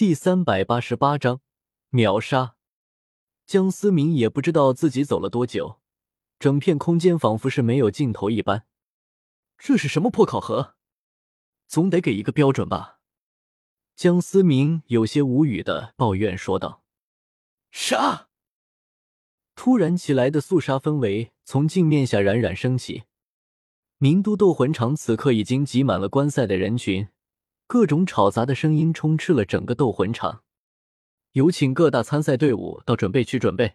第三百八十八章秒杀。江思明也不知道自己走了多久，整片空间仿佛是没有尽头一般。这是什么破考核？总得给一个标准吧？江思明有些无语的抱怨说道。杀！突然起来的肃杀氛围从镜面下冉冉升起。名都斗魂场此刻已经挤满了观赛的人群。各种吵杂的声音充斥了整个斗魂场，有请各大参赛队伍到准备区准备。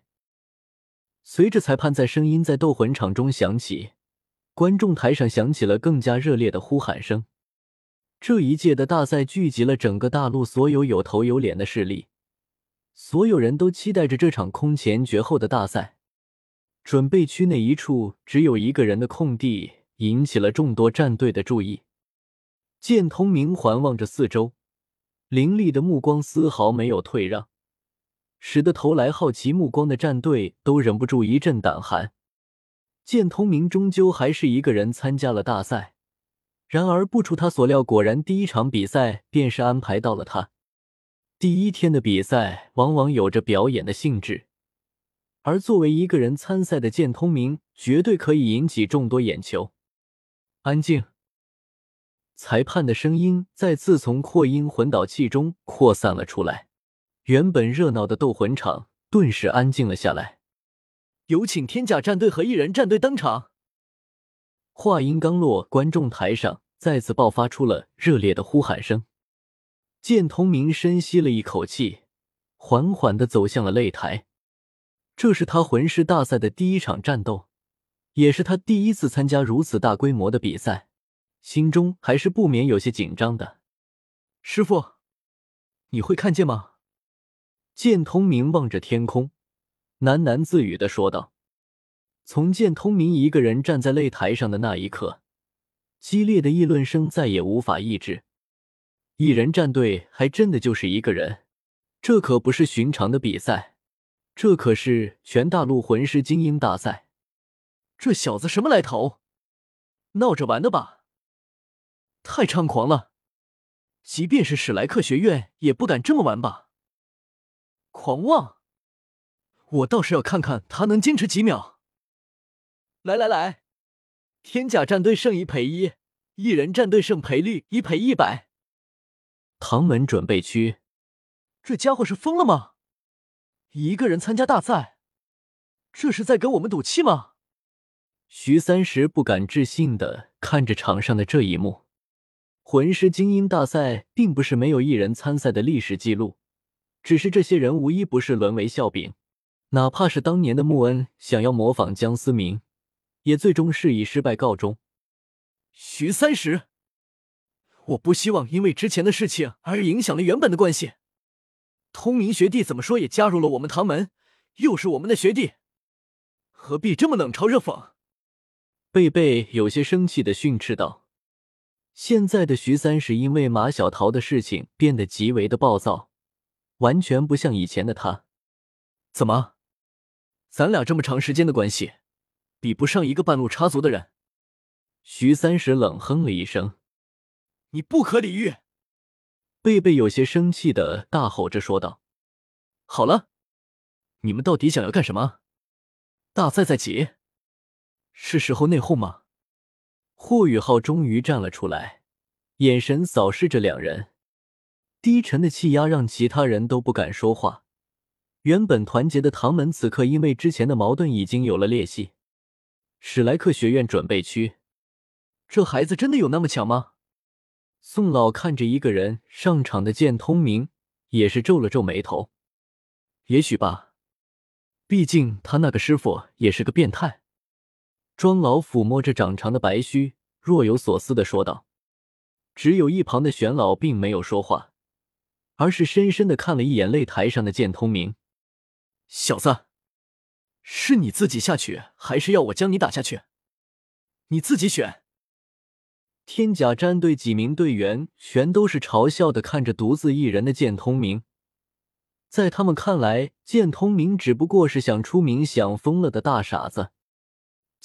随着裁判在声音在斗魂场中响起，观众台上响起了更加热烈的呼喊声。这一届的大赛聚集了整个大陆所有有头有脸的势力，所有人都期待着这场空前绝后的大赛。准备区内一处只有一个人的空地，引起了众多战队的注意。剑通明环望着四周，凌厉的目光丝毫没有退让，使得投来好奇目光的战队都忍不住一阵胆寒。剑通明终究还是一个人参加了大赛，然而不出他所料，果然第一场比赛便是安排到了他。第一天的比赛往往有着表演的性质，而作为一个人参赛的剑通明，绝对可以引起众多眼球。安静。裁判的声音再次从扩音混导器中扩散了出来，原本热闹的斗魂场顿时安静了下来。有请天甲战队和异人战队登场。话音刚落，观众台上再次爆发出了热烈的呼喊声。剑通明深吸了一口气，缓缓的走向了擂台。这是他魂师大赛的第一场战斗，也是他第一次参加如此大规模的比赛。心中还是不免有些紧张的。师傅，你会看见吗？剑通明望着天空，喃喃自语的说道。从剑通明一个人站在擂台上的那一刻，激烈的议论声再也无法抑制。一人战队还真的就是一个人，这可不是寻常的比赛，这可是全大陆魂师精英大赛。这小子什么来头？闹着玩的吧？太猖狂了！即便是史莱克学院也不敢这么玩吧？狂妄！我倒是要看看他能坚持几秒。来来来，天甲战队胜一赔一，一人战队胜赔率一赔一百。唐门准备区，这家伙是疯了吗？一个人参加大赛，这是在跟我们赌气吗？徐三石不敢置信的看着场上的这一幕。魂师精英大赛并不是没有一人参赛的历史记录，只是这些人无一不是沦为笑柄。哪怕是当年的穆恩想要模仿江思明，也最终是以失败告终。徐三石，我不希望因为之前的事情而影响了原本的关系。通明学弟怎么说也加入了我们唐门，又是我们的学弟，何必这么冷嘲热讽？贝贝有些生气的训斥道。现在的徐三石因为马小桃的事情变得极为的暴躁，完全不像以前的他。怎么，咱俩这么长时间的关系，比不上一个半路插足的人？徐三石冷哼了一声：“你不可理喻！”贝贝有些生气的大吼着说道：“好了，你们到底想要干什么？大赛在即，是时候内讧吗？”霍雨浩终于站了出来，眼神扫视着两人，低沉的气压让其他人都不敢说话。原本团结的唐门，此刻因为之前的矛盾已经有了裂隙。史莱克学院准备区，这孩子真的有那么强吗？宋老看着一个人上场的剑通明，也是皱了皱眉头。也许吧，毕竟他那个师傅也是个变态。庄老抚摸着长长的白须，若有所思的说道：“只有一旁的玄老并没有说话，而是深深的看了一眼擂台上的剑通明。小子，是你自己下去，还是要我将你打下去？你自己选。”天甲战队几名队员全都是嘲笑的看着独自一人的剑通明，在他们看来，剑通明只不过是想出名想疯了的大傻子。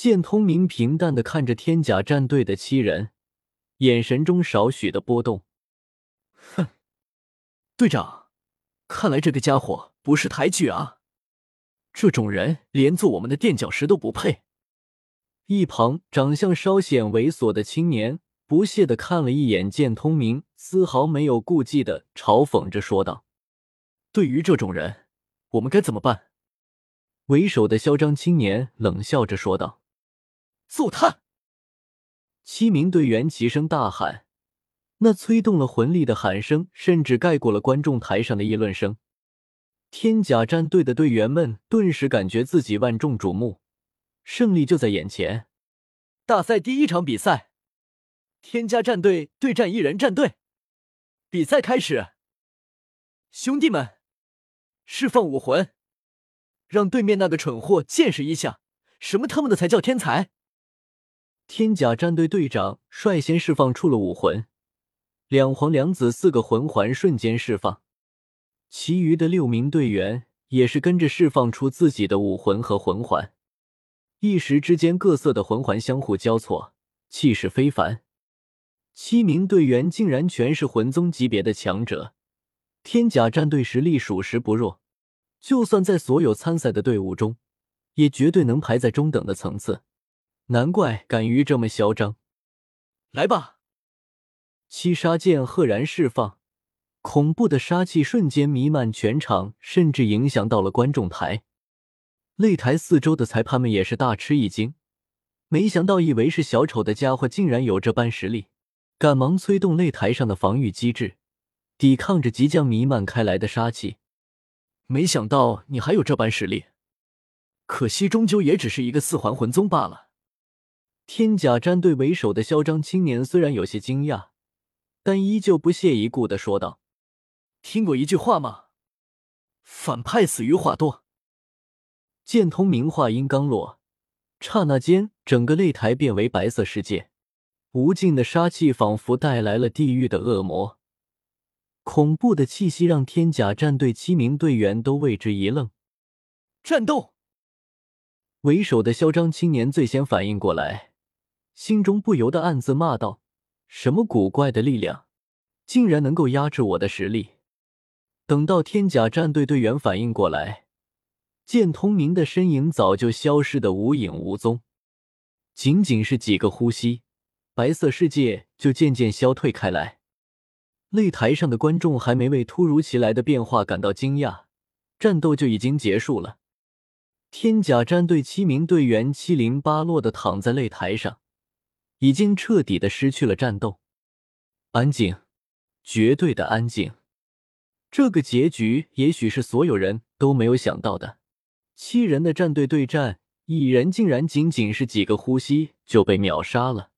剑通明平淡的看着天甲战队的七人，眼神中少许的波动。哼，队长，看来这个家伙不是抬举啊！这种人连做我们的垫脚石都不配。一旁长相稍显猥琐的青年不屑的看了一眼剑通明，丝毫没有顾忌的嘲讽着说道：“对于这种人，我们该怎么办？”为首的嚣张青年冷笑着说道：“揍他！”七名队员齐声大喊。那催动了魂力的喊声，甚至盖过了观众台上的议论声。天甲战队的队员们顿时感觉自己万众瞩目，胜利就在眼前。大赛第一场比赛，天加战队对战一人战队，比赛开始。兄弟们，释放武魂，让对面那个蠢货见识一下，什么他妈的才叫天才！天甲战队队长率先释放出了武魂。两皇两子四个魂环瞬间释放，其余的六名队员也是跟着释放出自己的武魂和魂环。一时之间，各色的魂环相互交错，气势非凡。七名队员竟然全是魂宗级别的强者，天甲战队实力属实不弱，就算在所有参赛的队伍中，也绝对能排在中等的层次。难怪敢于这么嚣张！来吧！七杀剑赫然释放，恐怖的杀气瞬间弥漫全场，甚至影响到了观众台。擂台四周的裁判们也是大吃一惊，没想到以为是小丑的家伙竟然有这般实力，赶忙催动擂台上的防御机制，抵抗着即将弥漫开来的杀气。没想到你还有这般实力，可惜终究也只是一个四环魂宗罢了。天甲战队为首的嚣张青年虽然有些惊讶。但依旧不屑一顾的说道：“听过一句话吗？反派死于话多。”剑通明话音刚落，刹那间，整个擂台变为白色世界，无尽的杀气仿佛带来了地狱的恶魔，恐怖的气息让天甲战队七名队员都为之一愣。战斗！为首的嚣张青年最先反应过来，心中不由得暗自骂道。什么古怪的力量，竟然能够压制我的实力？等到天甲战队队员反应过来，见通明的身影早就消失的无影无踪。仅仅是几个呼吸，白色世界就渐渐消退开来。擂台上的观众还没为突如其来的变化感到惊讶，战斗就已经结束了。天甲战队七名队员七零八落的躺在擂台上。已经彻底的失去了战斗，安静，绝对的安静。这个结局也许是所有人都没有想到的。七人的战队对战，一人竟然仅仅是几个呼吸就被秒杀了。